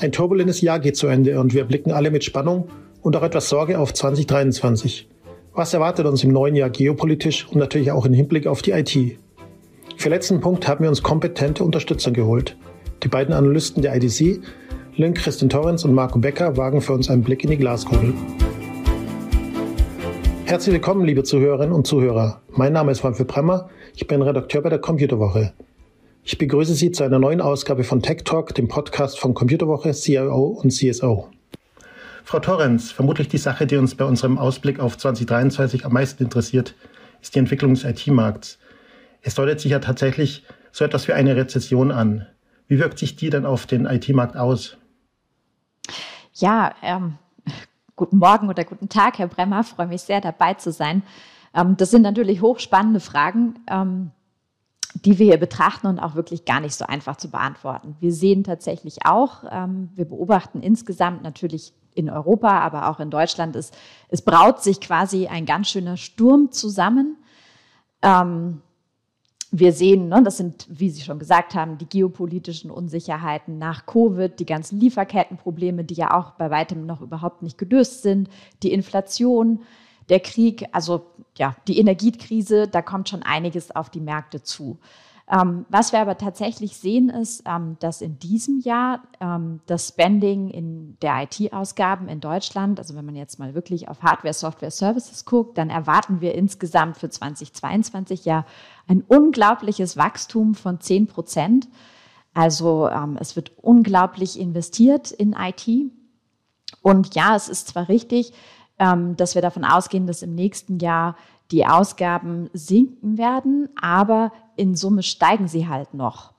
Ein turbulentes Jahr geht zu Ende und wir blicken alle mit Spannung und auch etwas Sorge auf 2023. Was erwartet uns im neuen Jahr geopolitisch und natürlich auch im Hinblick auf die IT? Für letzten Punkt haben wir uns kompetente Unterstützer geholt. Die beiden Analysten der IDC, Lynn Christian Torrens und Marco Becker, wagen für uns einen Blick in die Glaskugel. Herzlich willkommen, liebe Zuhörerinnen und Zuhörer. Mein Name ist Manfred Bremmer. Ich bin Redakteur bei der Computerwoche. Ich begrüße Sie zu einer neuen Ausgabe von Tech Talk, dem Podcast von Computerwoche, CIO und CSO. Frau Torrens, vermutlich die Sache, die uns bei unserem Ausblick auf 2023 am meisten interessiert, ist die Entwicklung des IT-Markts. Es deutet sich ja tatsächlich so etwas wie eine Rezession an. Wie wirkt sich die denn auf den IT-Markt aus? Ja, ähm, guten Morgen oder guten Tag, Herr Bremmer. Ich freue mich sehr, dabei zu sein. Ähm, das sind natürlich hochspannende Fragen. Ähm, die wir hier betrachten und auch wirklich gar nicht so einfach zu beantworten. Wir sehen tatsächlich auch, ähm, wir beobachten insgesamt natürlich in Europa, aber auch in Deutschland, es, es braut sich quasi ein ganz schöner Sturm zusammen. Ähm, wir sehen, ne, das sind, wie Sie schon gesagt haben, die geopolitischen Unsicherheiten nach Covid, die ganzen Lieferkettenprobleme, die ja auch bei weitem noch überhaupt nicht gelöst sind, die Inflation, der Krieg, also ja, die Energiekrise, da kommt schon einiges auf die Märkte zu. Ähm, was wir aber tatsächlich sehen, ist, ähm, dass in diesem Jahr ähm, das Spending in der IT-Ausgaben in Deutschland, also wenn man jetzt mal wirklich auf Hardware, Software, Services guckt, dann erwarten wir insgesamt für 2022 ja ein unglaubliches Wachstum von 10 Prozent. Also ähm, es wird unglaublich investiert in IT. Und ja, es ist zwar richtig, dass wir davon ausgehen, dass im nächsten Jahr die Ausgaben sinken werden, aber in Summe steigen sie halt noch.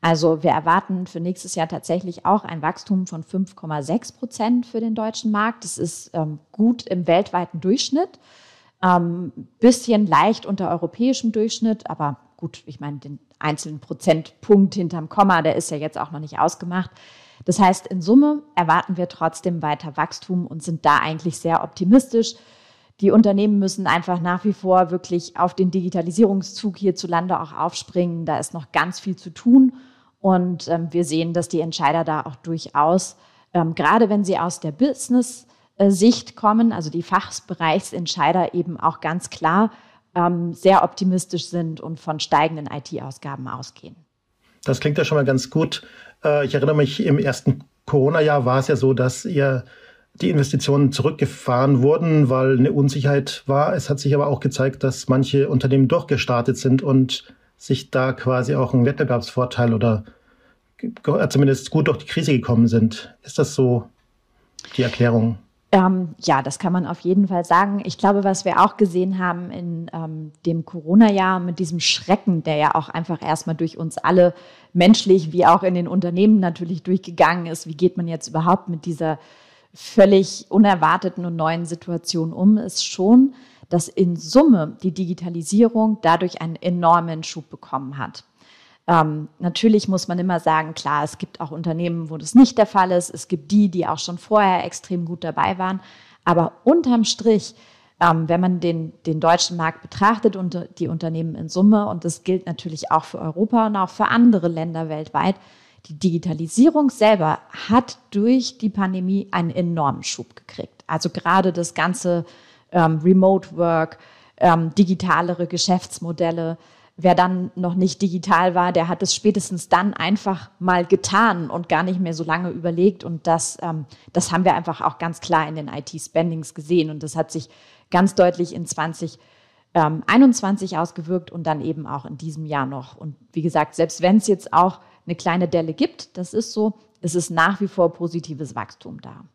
Also wir erwarten für nächstes Jahr tatsächlich auch ein Wachstum von 5,6 Prozent für den deutschen Markt. Das ist ähm, gut im weltweiten Durchschnitt, ähm, bisschen leicht unter europäischem Durchschnitt, aber gut, ich meine, den einzelnen Prozentpunkt hinterm Komma, der ist ja jetzt auch noch nicht ausgemacht. Das heißt, in Summe erwarten wir trotzdem weiter Wachstum und sind da eigentlich sehr optimistisch. Die Unternehmen müssen einfach nach wie vor wirklich auf den Digitalisierungszug hierzulande auch aufspringen. Da ist noch ganz viel zu tun. Und ähm, wir sehen, dass die Entscheider da auch durchaus, ähm, gerade wenn sie aus der Business-Sicht kommen, also die Fachbereichsentscheider eben auch ganz klar ähm, sehr optimistisch sind und von steigenden IT-Ausgaben ausgehen. Das klingt ja schon mal ganz gut. Äh, ich erinnere mich, im ersten Corona-Jahr war es ja so, dass ihr die Investitionen zurückgefahren wurden, weil eine Unsicherheit war. Es hat sich aber auch gezeigt, dass manche Unternehmen durchgestartet sind und sich da quasi auch einen Wettbewerbsvorteil oder zumindest gut durch die Krise gekommen sind. Ist das so die Erklärung? Ähm, ja, das kann man auf jeden Fall sagen. Ich glaube, was wir auch gesehen haben in ähm, dem Corona-Jahr mit diesem Schrecken, der ja auch einfach erstmal durch uns alle menschlich wie auch in den Unternehmen natürlich durchgegangen ist. Wie geht man jetzt überhaupt mit dieser völlig unerwarteten und neuen Situation um, ist schon, dass in Summe die Digitalisierung dadurch einen enormen Schub bekommen hat. Ähm, natürlich muss man immer sagen, klar, es gibt auch Unternehmen, wo das nicht der Fall ist. Es gibt die, die auch schon vorher extrem gut dabei waren. Aber unterm Strich, ähm, wenn man den, den deutschen Markt betrachtet und die Unternehmen in Summe, und das gilt natürlich auch für Europa und auch für andere Länder weltweit, die Digitalisierung selber hat durch die Pandemie einen enormen Schub gekriegt. Also gerade das ganze ähm, Remote Work, ähm, digitalere Geschäftsmodelle, Wer dann noch nicht digital war, der hat es spätestens dann einfach mal getan und gar nicht mehr so lange überlegt. Und das, ähm, das haben wir einfach auch ganz klar in den IT-Spendings gesehen. Und das hat sich ganz deutlich in 2021 ähm, ausgewirkt und dann eben auch in diesem Jahr noch. Und wie gesagt, selbst wenn es jetzt auch eine kleine Delle gibt, das ist so, es ist nach wie vor positives Wachstum da.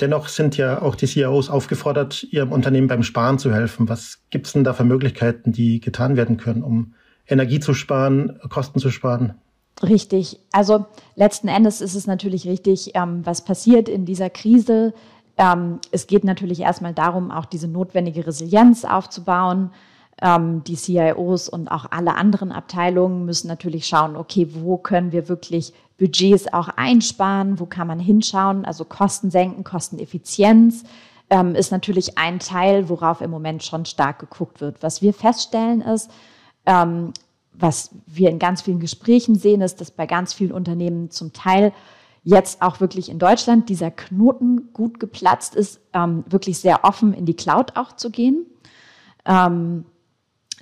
Dennoch sind ja auch die CIOs aufgefordert, ihrem Unternehmen beim Sparen zu helfen. Was gibt es denn da für Möglichkeiten, die getan werden können, um Energie zu sparen, Kosten zu sparen? Richtig. Also letzten Endes ist es natürlich richtig, ähm, was passiert in dieser Krise. Ähm, es geht natürlich erstmal darum, auch diese notwendige Resilienz aufzubauen. Ähm, die CIOs und auch alle anderen Abteilungen müssen natürlich schauen, okay, wo können wir wirklich Budgets auch einsparen, wo kann man hinschauen, also Kosten senken, Kosteneffizienz ähm, ist natürlich ein Teil, worauf im Moment schon stark geguckt wird. Was wir feststellen ist, ähm, was wir in ganz vielen Gesprächen sehen, ist, dass bei ganz vielen Unternehmen zum Teil jetzt auch wirklich in Deutschland dieser Knoten gut geplatzt ist, ähm, wirklich sehr offen in die Cloud auch zu gehen. Ähm,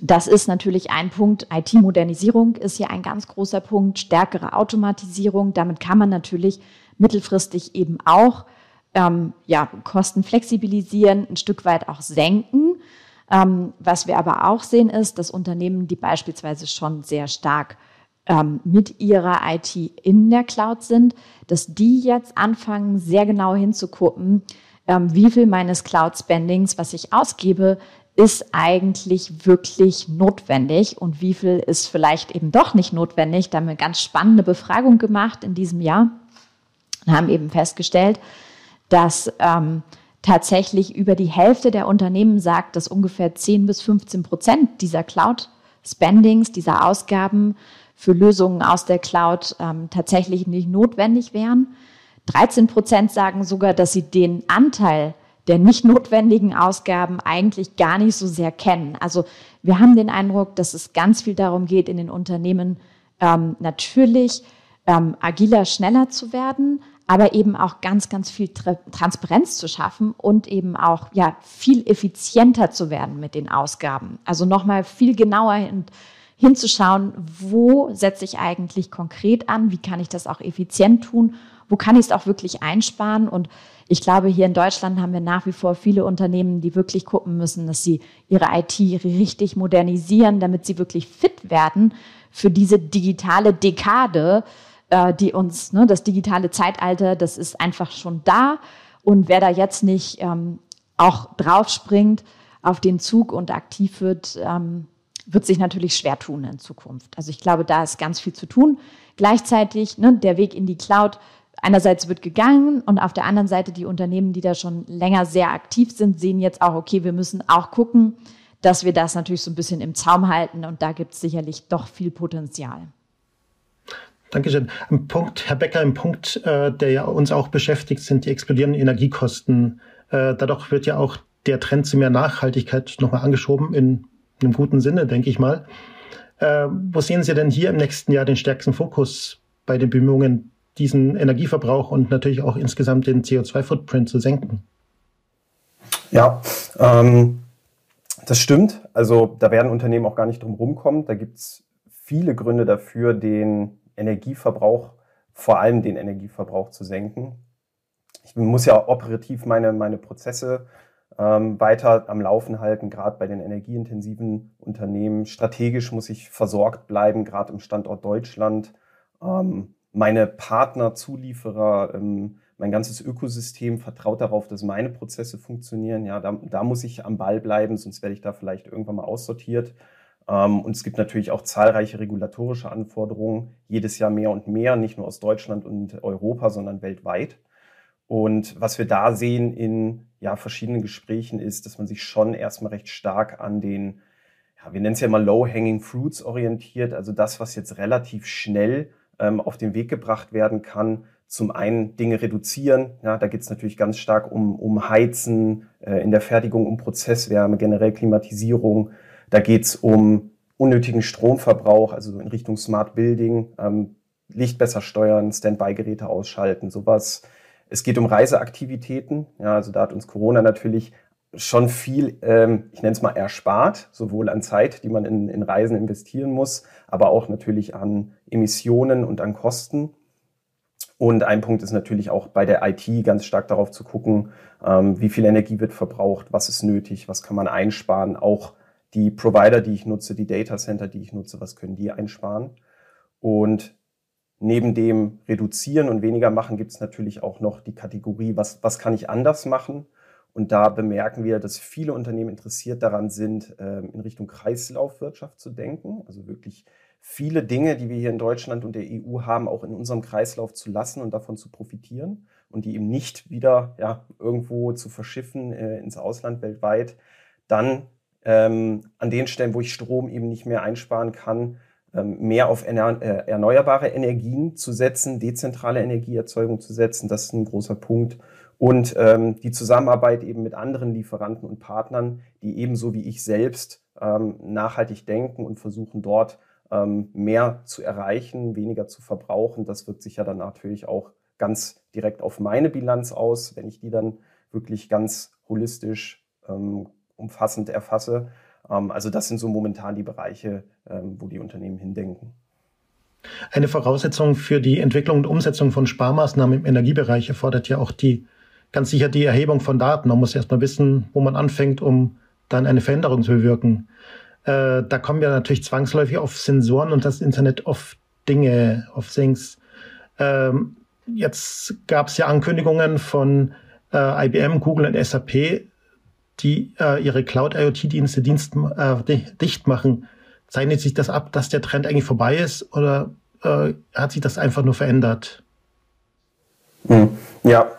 das ist natürlich ein Punkt. IT-Modernisierung ist hier ein ganz großer Punkt. Stärkere Automatisierung. Damit kann man natürlich mittelfristig eben auch ähm, ja, Kosten flexibilisieren, ein Stück weit auch senken. Ähm, was wir aber auch sehen ist, dass Unternehmen, die beispielsweise schon sehr stark ähm, mit ihrer IT in der Cloud sind, dass die jetzt anfangen, sehr genau hinzugucken, ähm, wie viel meines Cloud-Spendings, was ich ausgebe, ist eigentlich wirklich notwendig und wie viel ist vielleicht eben doch nicht notwendig. Da haben wir eine ganz spannende Befragung gemacht in diesem Jahr und haben eben festgestellt, dass ähm, tatsächlich über die Hälfte der Unternehmen sagt, dass ungefähr 10 bis 15 Prozent dieser Cloud-Spendings, dieser Ausgaben für Lösungen aus der Cloud ähm, tatsächlich nicht notwendig wären. 13 Prozent sagen sogar, dass sie den Anteil der nicht notwendigen Ausgaben eigentlich gar nicht so sehr kennen. Also wir haben den Eindruck, dass es ganz viel darum geht, in den Unternehmen ähm, natürlich ähm, agiler, schneller zu werden, aber eben auch ganz, ganz viel Tra Transparenz zu schaffen und eben auch ja viel effizienter zu werden mit den Ausgaben. Also nochmal viel genauer hin, hinzuschauen, wo setze ich eigentlich konkret an, wie kann ich das auch effizient tun, wo kann ich es auch wirklich einsparen und ich glaube, hier in Deutschland haben wir nach wie vor viele Unternehmen, die wirklich gucken müssen, dass sie ihre IT richtig modernisieren, damit sie wirklich fit werden für diese digitale Dekade, äh, die uns, ne, das digitale Zeitalter, das ist einfach schon da. Und wer da jetzt nicht ähm, auch draufspringt auf den Zug und aktiv wird, ähm, wird sich natürlich schwer tun in Zukunft. Also ich glaube, da ist ganz viel zu tun. Gleichzeitig ne, der Weg in die Cloud einerseits wird gegangen und auf der anderen Seite die Unternehmen, die da schon länger sehr aktiv sind, sehen jetzt auch, okay, wir müssen auch gucken, dass wir das natürlich so ein bisschen im Zaum halten und da gibt es sicherlich doch viel Potenzial. Dankeschön. Ein Punkt, Herr Becker, ein Punkt, äh, der ja uns auch beschäftigt, sind die explodierenden Energiekosten. Äh, dadurch wird ja auch der Trend zu mehr Nachhaltigkeit nochmal angeschoben, in einem guten Sinne, denke ich mal. Äh, wo sehen Sie denn hier im nächsten Jahr den stärksten Fokus bei den Bemühungen, diesen Energieverbrauch und natürlich auch insgesamt den CO2-Footprint zu senken. Ja, ähm, das stimmt. Also da werden Unternehmen auch gar nicht drum rumkommen. Da gibt es viele Gründe dafür, den Energieverbrauch, vor allem den Energieverbrauch zu senken. Ich muss ja operativ meine, meine Prozesse ähm, weiter am Laufen halten, gerade bei den energieintensiven Unternehmen. Strategisch muss ich versorgt bleiben, gerade im Standort Deutschland. Ähm, meine Partner, Zulieferer, ähm, mein ganzes Ökosystem vertraut darauf, dass meine Prozesse funktionieren. Ja, da, da muss ich am Ball bleiben, sonst werde ich da vielleicht irgendwann mal aussortiert. Ähm, und es gibt natürlich auch zahlreiche regulatorische Anforderungen, jedes Jahr mehr und mehr, nicht nur aus Deutschland und Europa, sondern weltweit. Und was wir da sehen in ja, verschiedenen Gesprächen ist, dass man sich schon erstmal recht stark an den, ja, wir nennen es ja mal Low-Hanging Fruits orientiert, also das, was jetzt relativ schnell auf den Weg gebracht werden kann. Zum einen Dinge reduzieren. Ja, da geht es natürlich ganz stark um, um Heizen, äh, in der Fertigung um Prozesswärme, generell Klimatisierung. Da geht es um unnötigen Stromverbrauch, also in Richtung Smart Building, ähm, Licht besser steuern, Standby-Geräte ausschalten, sowas. Es geht um Reiseaktivitäten. Ja, also da hat uns Corona natürlich schon viel, ähm, ich nenne es mal, erspart, sowohl an Zeit, die man in, in Reisen investieren muss, aber auch natürlich an Emissionen und an Kosten. Und ein Punkt ist natürlich auch bei der IT ganz stark darauf zu gucken, ähm, wie viel Energie wird verbraucht, was ist nötig, was kann man einsparen. Auch die Provider, die ich nutze, die Data Center, die ich nutze, was können die einsparen. Und neben dem Reduzieren und weniger machen gibt es natürlich auch noch die Kategorie, was, was kann ich anders machen und da bemerken wir, dass viele Unternehmen interessiert daran sind, ähm, in Richtung Kreislaufwirtschaft zu denken. Also wirklich viele Dinge, die wir hier in Deutschland und der EU haben, auch in unserem Kreislauf zu lassen und davon zu profitieren und die eben nicht wieder ja, irgendwo zu verschiffen äh, ins Ausland weltweit. Dann ähm, an den Stellen, wo ich Strom eben nicht mehr einsparen kann, ähm, mehr auf äh, erneuerbare Energien zu setzen, dezentrale Energieerzeugung zu setzen. Das ist ein großer Punkt und ähm, die Zusammenarbeit eben mit anderen Lieferanten und Partnern, die ebenso wie ich selbst ähm, nachhaltig denken und versuchen dort ähm, mehr zu erreichen, weniger zu verbrauchen. Das wirkt sich ja dann natürlich auch ganz direkt auf meine Bilanz aus, wenn ich die dann wirklich ganz holistisch ähm, umfassend erfasse. Ähm, also das sind so momentan die Bereiche, ähm, wo die Unternehmen hindenken. Eine Voraussetzung für die Entwicklung und Umsetzung von Sparmaßnahmen im Energiebereich erfordert ja auch die ganz sicher die Erhebung von Daten. Man muss erstmal wissen, wo man anfängt, um dann eine Veränderung zu bewirken. Äh, da kommen wir natürlich zwangsläufig auf Sensoren und das Internet of Dinge, of Things. Ähm, jetzt gab es ja Ankündigungen von äh, IBM, Google und SAP, die äh, ihre Cloud-IoT-Dienste Dienst, äh, dicht machen. Zeichnet sich das ab, dass der Trend eigentlich vorbei ist oder äh, hat sich das einfach nur verändert? Hm. Ja,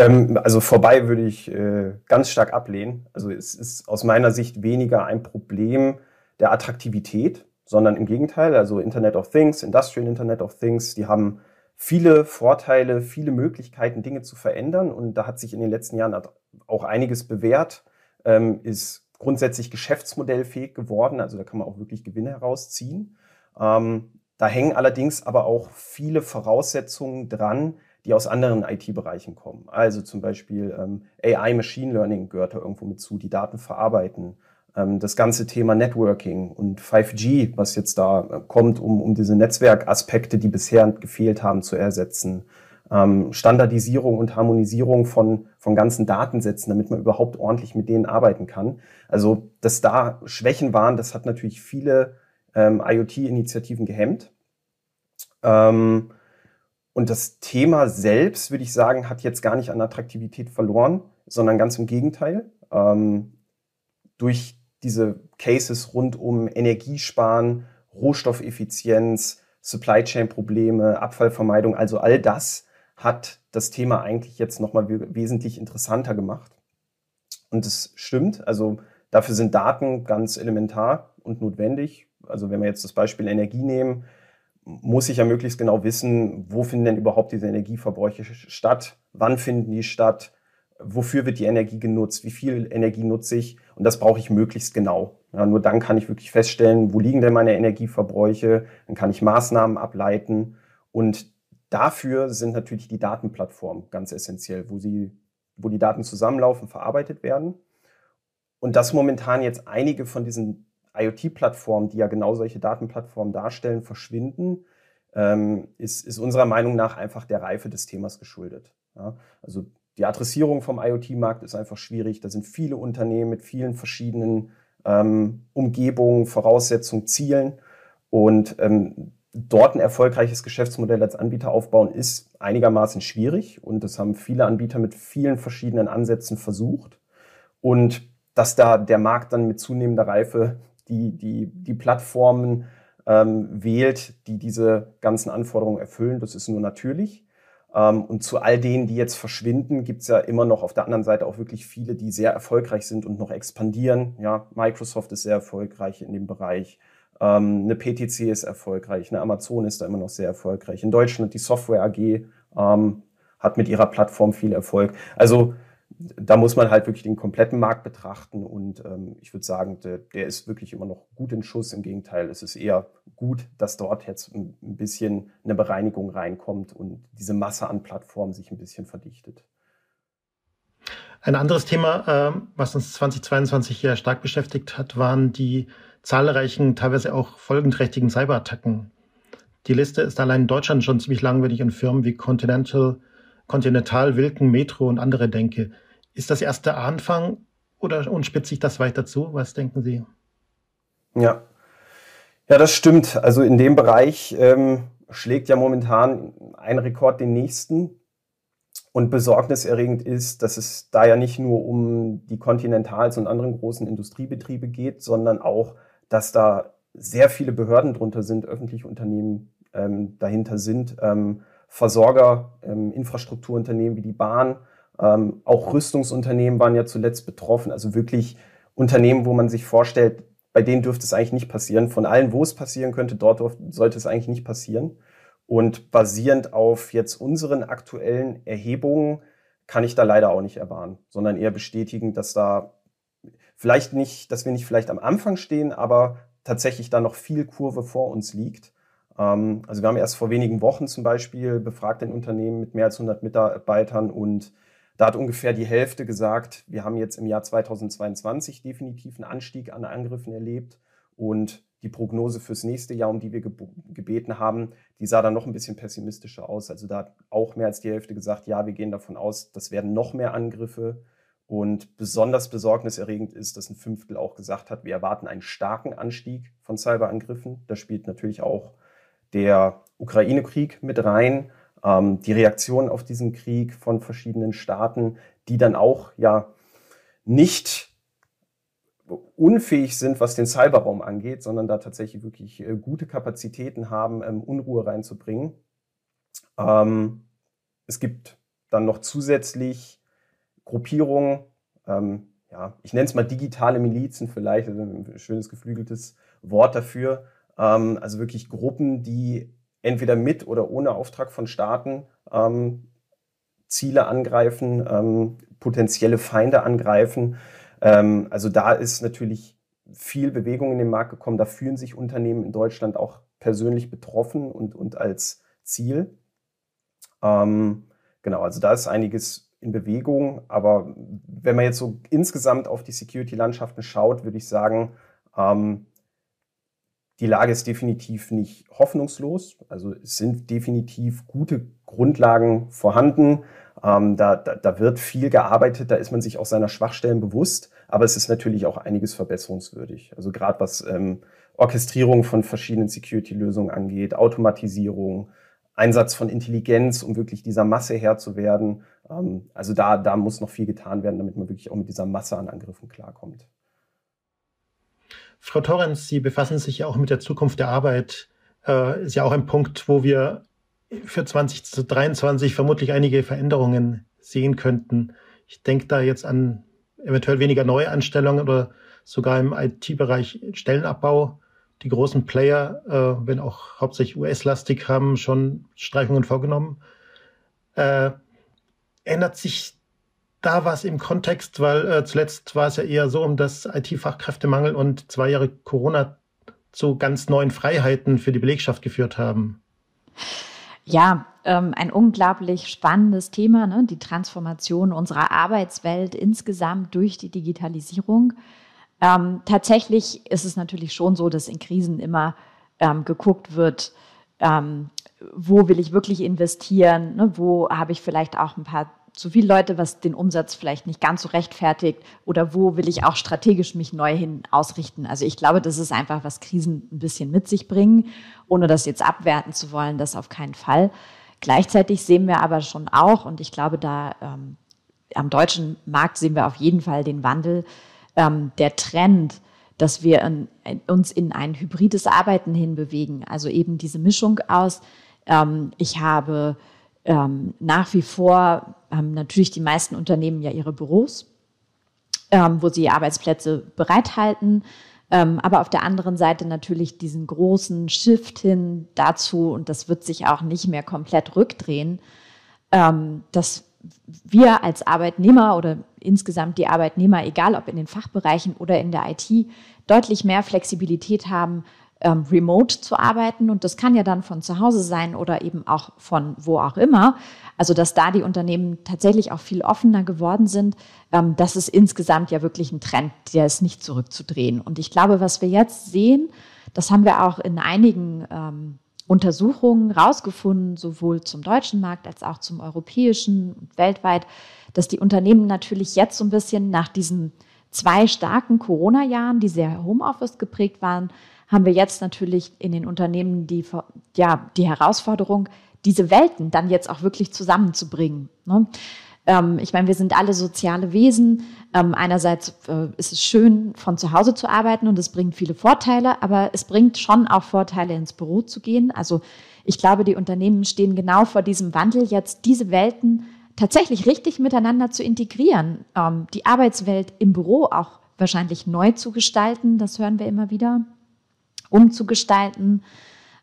ähm, also vorbei würde ich äh, ganz stark ablehnen. Also es ist aus meiner Sicht weniger ein Problem der Attraktivität, sondern im Gegenteil. Also Internet of Things, Industrial Internet of Things, die haben viele Vorteile, viele Möglichkeiten, Dinge zu verändern. Und da hat sich in den letzten Jahren auch einiges bewährt, ähm, ist grundsätzlich geschäftsmodellfähig geworden. Also da kann man auch wirklich Gewinne herausziehen. Ähm, da hängen allerdings aber auch viele Voraussetzungen dran, die aus anderen IT-Bereichen kommen. Also zum Beispiel ähm, AI, Machine Learning gehört da irgendwo mit zu, die Daten verarbeiten. Ähm, das ganze Thema Networking und 5G, was jetzt da äh, kommt, um, um diese Netzwerkaspekte, die bisher gefehlt haben, zu ersetzen. Ähm, Standardisierung und Harmonisierung von, von ganzen Datensätzen, damit man überhaupt ordentlich mit denen arbeiten kann. Also, dass da Schwächen waren, das hat natürlich viele ähm, IoT-Initiativen gehemmt. Ähm, und das Thema selbst, würde ich sagen, hat jetzt gar nicht an Attraktivität verloren, sondern ganz im Gegenteil. Ähm, durch diese Cases rund um Energiesparen, Rohstoffeffizienz, Supply Chain Probleme, Abfallvermeidung, also all das hat das Thema eigentlich jetzt nochmal wesentlich interessanter gemacht. Und es stimmt, also dafür sind Daten ganz elementar und notwendig. Also wenn wir jetzt das Beispiel Energie nehmen, muss ich ja möglichst genau wissen, wo finden denn überhaupt diese Energieverbräuche statt, wann finden die statt, wofür wird die Energie genutzt, wie viel Energie nutze ich? Und das brauche ich möglichst genau. Ja, nur dann kann ich wirklich feststellen, wo liegen denn meine Energieverbräuche, dann kann ich Maßnahmen ableiten. Und dafür sind natürlich die Datenplattformen ganz essentiell, wo sie, wo die Daten zusammenlaufen, verarbeitet werden. Und dass momentan jetzt einige von diesen IoT-Plattformen, die ja genau solche Datenplattformen darstellen, verschwinden, ähm, ist, ist unserer Meinung nach einfach der Reife des Themas geschuldet. Ja? Also die Adressierung vom IoT-Markt ist einfach schwierig. Da sind viele Unternehmen mit vielen verschiedenen ähm, Umgebungen, Voraussetzungen, Zielen. Und ähm, dort ein erfolgreiches Geschäftsmodell als Anbieter aufbauen, ist einigermaßen schwierig. Und das haben viele Anbieter mit vielen verschiedenen Ansätzen versucht. Und dass da der Markt dann mit zunehmender Reife die, die, die Plattformen ähm, wählt, die diese ganzen Anforderungen erfüllen. Das ist nur natürlich. Ähm, und zu all denen, die jetzt verschwinden, gibt es ja immer noch auf der anderen Seite auch wirklich viele, die sehr erfolgreich sind und noch expandieren. Ja, Microsoft ist sehr erfolgreich in dem Bereich. Ähm, eine PTC ist erfolgreich. Eine Amazon ist da immer noch sehr erfolgreich. In Deutschland die Software AG ähm, hat mit ihrer Plattform viel Erfolg. Also da muss man halt wirklich den kompletten Markt betrachten und ähm, ich würde sagen, der, der, ist wirklich immer noch gut in Schuss. Im Gegenteil, es ist eher gut, dass dort jetzt ein, ein bisschen eine Bereinigung reinkommt und diese Masse an Plattformen sich ein bisschen verdichtet. Ein anderes Thema, äh, was uns 2022 ja stark beschäftigt hat, waren die zahlreichen, teilweise auch folgenträchtigen Cyberattacken. Die Liste ist allein in Deutschland schon ziemlich lang, wenn ich an Firmen wie Continental, Continental, Wilken, Metro und andere denke. Ist das erst der Anfang oder und spitzt sich das weiter zu? Was denken Sie? Ja, ja, das stimmt. Also in dem Bereich ähm, schlägt ja momentan ein Rekord den nächsten. Und besorgniserregend ist, dass es da ja nicht nur um die Continentals und anderen großen Industriebetriebe geht, sondern auch, dass da sehr viele Behörden drunter sind, öffentliche Unternehmen ähm, dahinter sind, ähm, Versorger, ähm, Infrastrukturunternehmen wie die Bahn, ähm, auch Rüstungsunternehmen waren ja zuletzt betroffen. Also wirklich Unternehmen, wo man sich vorstellt, bei denen dürfte es eigentlich nicht passieren. Von allen, wo es passieren könnte, dort sollte es eigentlich nicht passieren. Und basierend auf jetzt unseren aktuellen Erhebungen kann ich da leider auch nicht erwarten, sondern eher bestätigen, dass da vielleicht nicht, dass wir nicht vielleicht am Anfang stehen, aber tatsächlich da noch viel Kurve vor uns liegt. Ähm, also wir haben erst vor wenigen Wochen zum Beispiel befragt ein Unternehmen mit mehr als 100 Mitarbeitern und da hat ungefähr die Hälfte gesagt, wir haben jetzt im Jahr 2022 definitiv einen Anstieg an Angriffen erlebt und die Prognose fürs nächste Jahr, um die wir gebeten haben, die sah dann noch ein bisschen pessimistischer aus. Also da hat auch mehr als die Hälfte gesagt, ja, wir gehen davon aus, das werden noch mehr Angriffe. Und besonders besorgniserregend ist, dass ein Fünftel auch gesagt hat, wir erwarten einen starken Anstieg von Cyberangriffen. Da spielt natürlich auch der Ukraine-Krieg mit rein ähm, die Reaktion auf diesen Krieg von verschiedenen Staaten, die dann auch ja nicht unfähig sind, was den Cyberraum angeht, sondern da tatsächlich wirklich äh, gute Kapazitäten haben, ähm, Unruhe reinzubringen. Ähm, es gibt dann noch zusätzlich Gruppierungen, ähm, ja, ich nenne es mal digitale Milizen vielleicht, also ein schönes geflügeltes Wort dafür. Ähm, also wirklich Gruppen, die entweder mit oder ohne Auftrag von Staaten ähm, Ziele angreifen, ähm, potenzielle Feinde angreifen. Ähm, also da ist natürlich viel Bewegung in den Markt gekommen. Da fühlen sich Unternehmen in Deutschland auch persönlich betroffen und, und als Ziel. Ähm, genau, also da ist einiges in Bewegung. Aber wenn man jetzt so insgesamt auf die Security-Landschaften schaut, würde ich sagen, ähm, die Lage ist definitiv nicht hoffnungslos. Also es sind definitiv gute Grundlagen vorhanden. Ähm, da, da, da wird viel gearbeitet, da ist man sich auch seiner Schwachstellen bewusst, aber es ist natürlich auch einiges verbesserungswürdig. Also gerade was ähm, Orchestrierung von verschiedenen Security-Lösungen angeht, Automatisierung, Einsatz von Intelligenz, um wirklich dieser Masse Herr zu werden. Ähm, also da, da muss noch viel getan werden, damit man wirklich auch mit dieser Masse an Angriffen klarkommt. Frau Torrens, Sie befassen sich ja auch mit der Zukunft der Arbeit. Äh, ist ja auch ein Punkt, wo wir für 2023 vermutlich einige Veränderungen sehen könnten. Ich denke da jetzt an eventuell weniger Neuanstellungen oder sogar im IT-Bereich Stellenabbau. Die großen Player, äh, wenn auch hauptsächlich US-lastig, haben schon Streichungen vorgenommen. Äh, ändert sich da war es im Kontext, weil äh, zuletzt war es ja eher so, um das IT-Fachkräftemangel und zwei Jahre Corona zu ganz neuen Freiheiten für die Belegschaft geführt haben. Ja, ähm, ein unglaublich spannendes Thema, ne? die Transformation unserer Arbeitswelt insgesamt durch die Digitalisierung. Ähm, tatsächlich ist es natürlich schon so, dass in Krisen immer ähm, geguckt wird, ähm, wo will ich wirklich investieren, ne? wo habe ich vielleicht auch ein paar zu viele Leute, was den Umsatz vielleicht nicht ganz so rechtfertigt oder wo will ich auch strategisch mich neu hin ausrichten. Also ich glaube, das ist einfach, was Krisen ein bisschen mit sich bringen, ohne das jetzt abwerten zu wollen, das auf keinen Fall. Gleichzeitig sehen wir aber schon auch, und ich glaube, da ähm, am deutschen Markt sehen wir auf jeden Fall den Wandel, ähm, der Trend, dass wir in, uns in ein hybrides Arbeiten hinbewegen. Also eben diese Mischung aus, ähm, ich habe ähm, nach wie vor haben natürlich die meisten Unternehmen ja ihre Büros, ähm, wo sie Arbeitsplätze bereithalten. Ähm, aber auf der anderen Seite natürlich diesen großen Shift hin dazu, und das wird sich auch nicht mehr komplett rückdrehen, ähm, dass wir als Arbeitnehmer oder insgesamt die Arbeitnehmer, egal ob in den Fachbereichen oder in der IT, deutlich mehr Flexibilität haben, ähm, remote zu arbeiten. Und das kann ja dann von zu Hause sein oder eben auch von wo auch immer. Also dass da die Unternehmen tatsächlich auch viel offener geworden sind, ähm, das ist insgesamt ja wirklich ein Trend, der ist nicht zurückzudrehen. Und ich glaube, was wir jetzt sehen, das haben wir auch in einigen ähm, Untersuchungen rausgefunden, sowohl zum deutschen Markt als auch zum europäischen und weltweit, dass die Unternehmen natürlich jetzt so ein bisschen nach diesen zwei starken Corona-Jahren, die sehr Homeoffice geprägt waren, haben wir jetzt natürlich in den Unternehmen die, ja, die Herausforderung, diese Welten dann jetzt auch wirklich zusammenzubringen. Ne? Ähm, ich meine, wir sind alle soziale Wesen. Ähm, einerseits äh, ist es schön, von zu Hause zu arbeiten und es bringt viele Vorteile, aber es bringt schon auch Vorteile, ins Büro zu gehen. Also ich glaube, die Unternehmen stehen genau vor diesem Wandel, jetzt diese Welten tatsächlich richtig miteinander zu integrieren. Ähm, die Arbeitswelt im Büro auch wahrscheinlich neu zu gestalten, das hören wir immer wieder umzugestalten.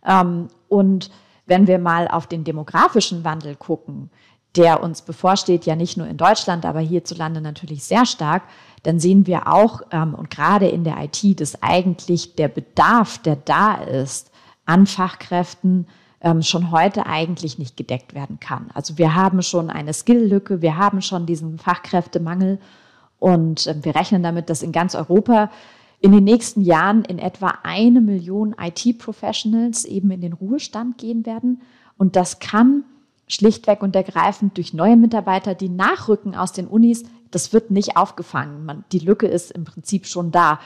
Ähm, und wenn wir mal auf den demografischen Wandel gucken, der uns bevorsteht, ja nicht nur in Deutschland, aber hierzulande natürlich sehr stark, dann sehen wir auch, ähm, und gerade in der IT, dass eigentlich der Bedarf, der da ist, an Fachkräften ähm, schon heute eigentlich nicht gedeckt werden kann. Also wir haben schon eine Skilllücke, wir haben schon diesen Fachkräftemangel und wir rechnen damit, dass in ganz Europa in den nächsten Jahren in etwa eine Million IT-Professionals eben in den Ruhestand gehen werden. Und das kann schlichtweg und ergreifend durch neue Mitarbeiter, die nachrücken aus den Unis, das wird nicht aufgefangen. Man, die Lücke ist im Prinzip schon da.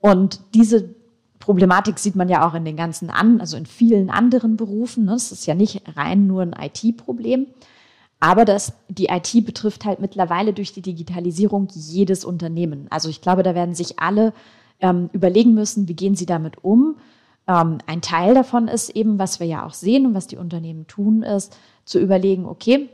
Und diese Problematik sieht man ja auch in den ganzen an, also in vielen anderen Berufen. Ne? Das ist ja nicht rein nur ein IT-Problem. Aber das, die IT betrifft halt mittlerweile durch die Digitalisierung jedes Unternehmen. Also ich glaube, da werden sich alle ähm, überlegen müssen, wie gehen sie damit um. Ähm, ein Teil davon ist eben, was wir ja auch sehen und was die Unternehmen tun, ist zu überlegen, okay,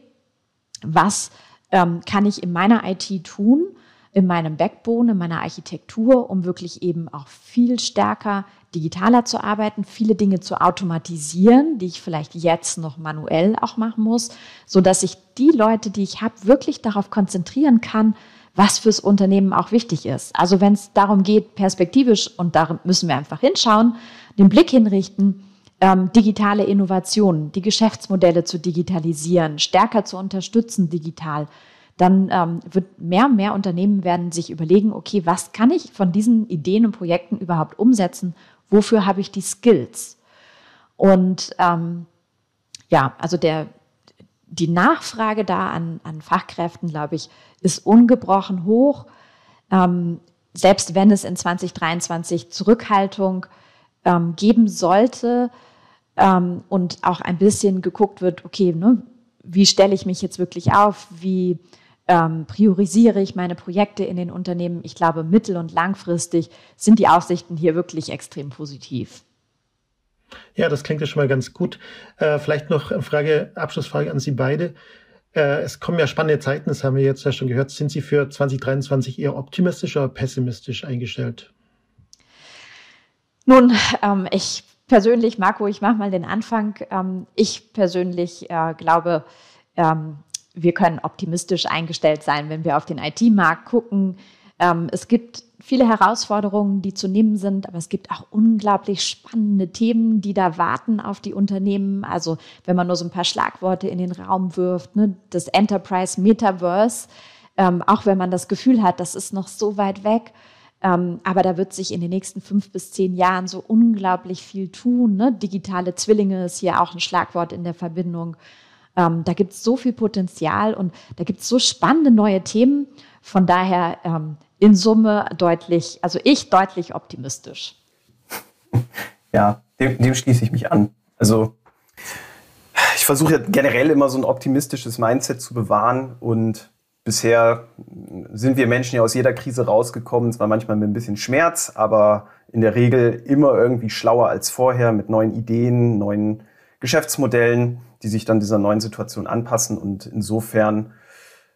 was ähm, kann ich in meiner IT tun, in meinem Backbone, in meiner Architektur, um wirklich eben auch viel stärker digitaler zu arbeiten, viele Dinge zu automatisieren, die ich vielleicht jetzt noch manuell auch machen muss, so dass ich die Leute, die ich habe, wirklich darauf konzentrieren kann, was fürs Unternehmen auch wichtig ist. Also wenn es darum geht, perspektivisch, und da müssen wir einfach hinschauen, den Blick hinrichten, ähm, digitale Innovationen, die Geschäftsmodelle zu digitalisieren, stärker zu unterstützen digital, dann ähm, wird mehr und mehr Unternehmen werden sich überlegen, okay, was kann ich von diesen Ideen und Projekten überhaupt umsetzen? Wofür habe ich die Skills? Und ähm, ja, also der, die Nachfrage da an, an Fachkräften, glaube ich, ist ungebrochen hoch. Ähm, selbst wenn es in 2023 Zurückhaltung ähm, geben sollte ähm, und auch ein bisschen geguckt wird, okay, ne, wie stelle ich mich jetzt wirklich auf? Wie ähm, priorisiere ich meine Projekte in den Unternehmen? Ich glaube, mittel- und langfristig sind die Aussichten hier wirklich extrem positiv. Ja, das klingt ja schon mal ganz gut. Äh, vielleicht noch eine Frage, Abschlussfrage an Sie beide. Äh, es kommen ja spannende Zeiten, das haben wir jetzt ja schon gehört. Sind Sie für 2023 eher optimistisch oder pessimistisch eingestellt? Nun, ähm, ich persönlich, Marco, ich mache mal den Anfang. Ähm, ich persönlich äh, glaube, ähm, wir können optimistisch eingestellt sein, wenn wir auf den IT-Markt gucken. Ähm, es gibt viele Herausforderungen, die zu nehmen sind, aber es gibt auch unglaublich spannende Themen, die da warten auf die Unternehmen. Also wenn man nur so ein paar Schlagworte in den Raum wirft, ne, das Enterprise Metaverse, ähm, auch wenn man das Gefühl hat, das ist noch so weit weg. Ähm, aber da wird sich in den nächsten fünf bis zehn Jahren so unglaublich viel tun. Ne? Digitale Zwillinge ist hier auch ein Schlagwort in der Verbindung. Ähm, da gibt es so viel Potenzial und da gibt es so spannende neue Themen. Von daher ähm, in Summe deutlich, also ich deutlich optimistisch. Ja, dem, dem schließe ich mich an. Also ich versuche generell immer so ein optimistisches Mindset zu bewahren und bisher sind wir Menschen ja aus jeder Krise rausgekommen, zwar manchmal mit ein bisschen Schmerz, aber in der Regel immer irgendwie schlauer als vorher mit neuen Ideen, neuen Geschäftsmodellen, die sich dann dieser neuen Situation anpassen. Und insofern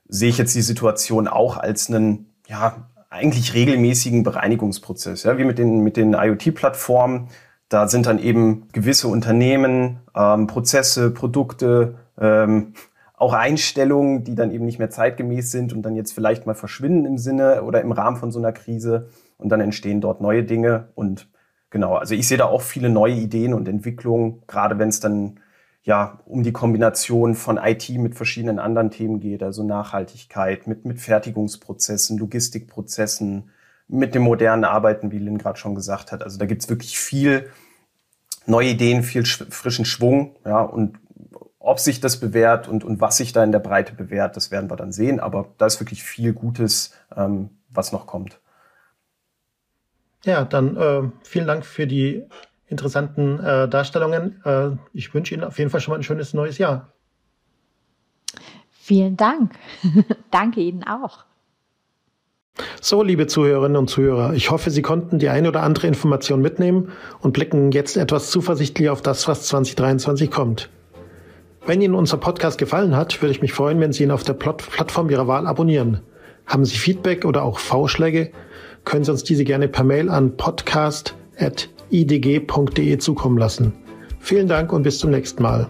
sehe ich jetzt die Situation auch als einen, ja, eigentlich regelmäßigen Bereinigungsprozess, ja, wie mit den, mit den IoT-Plattformen. Da sind dann eben gewisse Unternehmen, ähm, Prozesse, Produkte, ähm, auch Einstellungen, die dann eben nicht mehr zeitgemäß sind und dann jetzt vielleicht mal verschwinden im Sinne oder im Rahmen von so einer Krise und dann entstehen dort neue Dinge und genau, also ich sehe da auch viele neue Ideen und Entwicklungen, gerade wenn es dann ja um die Kombination von IT mit verschiedenen anderen Themen geht, also Nachhaltigkeit, mit, mit Fertigungsprozessen, Logistikprozessen, mit dem modernen Arbeiten, wie Lynn gerade schon gesagt hat. Also da gibt's wirklich viel neue Ideen, viel frischen Schwung, ja, und ob sich das bewährt und, und was sich da in der Breite bewährt, das werden wir dann sehen. Aber da ist wirklich viel Gutes, ähm, was noch kommt. Ja, dann äh, vielen Dank für die interessanten äh, Darstellungen. Äh, ich wünsche Ihnen auf jeden Fall schon mal ein schönes neues Jahr. Vielen Dank. Danke Ihnen auch. So, liebe Zuhörerinnen und Zuhörer, ich hoffe, Sie konnten die eine oder andere Information mitnehmen und blicken jetzt etwas zuversichtlich auf das, was 2023 kommt. Wenn Ihnen unser Podcast gefallen hat, würde ich mich freuen, wenn Sie ihn auf der Plattform Ihrer Wahl abonnieren. Haben Sie Feedback oder auch Vorschläge, können Sie uns diese gerne per Mail an podcast.idg.de zukommen lassen. Vielen Dank und bis zum nächsten Mal.